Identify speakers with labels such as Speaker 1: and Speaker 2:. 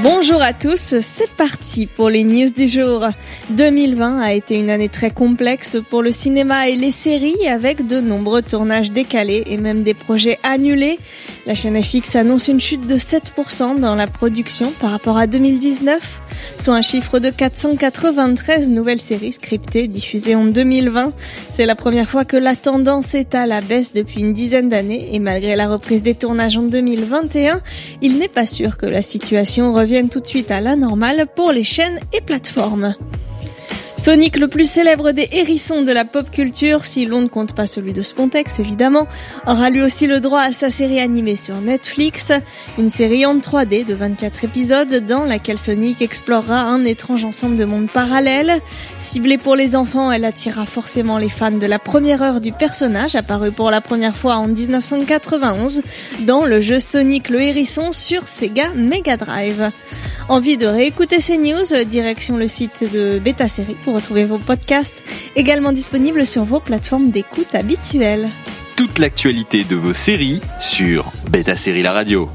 Speaker 1: Bonjour à tous, c'est parti pour les news du jour. 2020 a été une année très complexe pour le cinéma et les séries avec de nombreux tournages décalés et même des projets annulés. La chaîne FX annonce une chute de 7% dans la production par rapport à 2019, soit un chiffre de 493 nouvelles séries scriptées diffusées en 2020. C'est la première fois que la tendance est à la baisse depuis une dizaine d'années et malgré la reprise des tournages en 2021, il n'est pas sûr que la situation revienne tout de suite à la normale pour les chaînes et plateformes. Sonic, le plus célèbre des hérissons de la pop culture, si l'on ne compte pas celui de Spontex évidemment, aura lui aussi le droit à sa série animée sur Netflix, une série en 3D de 24 épisodes dans laquelle Sonic explorera un étrange ensemble de mondes parallèles. Ciblée pour les enfants, elle attirera forcément les fans de la première heure du personnage, apparu pour la première fois en 1991 dans le jeu Sonic le hérisson sur Sega Mega Drive. Envie de réécouter ces news Direction le site de Beta Série pour retrouver vos podcasts, également disponibles sur vos plateformes d'écoute habituelles.
Speaker 2: Toute l'actualité de vos séries sur Beta Série La Radio.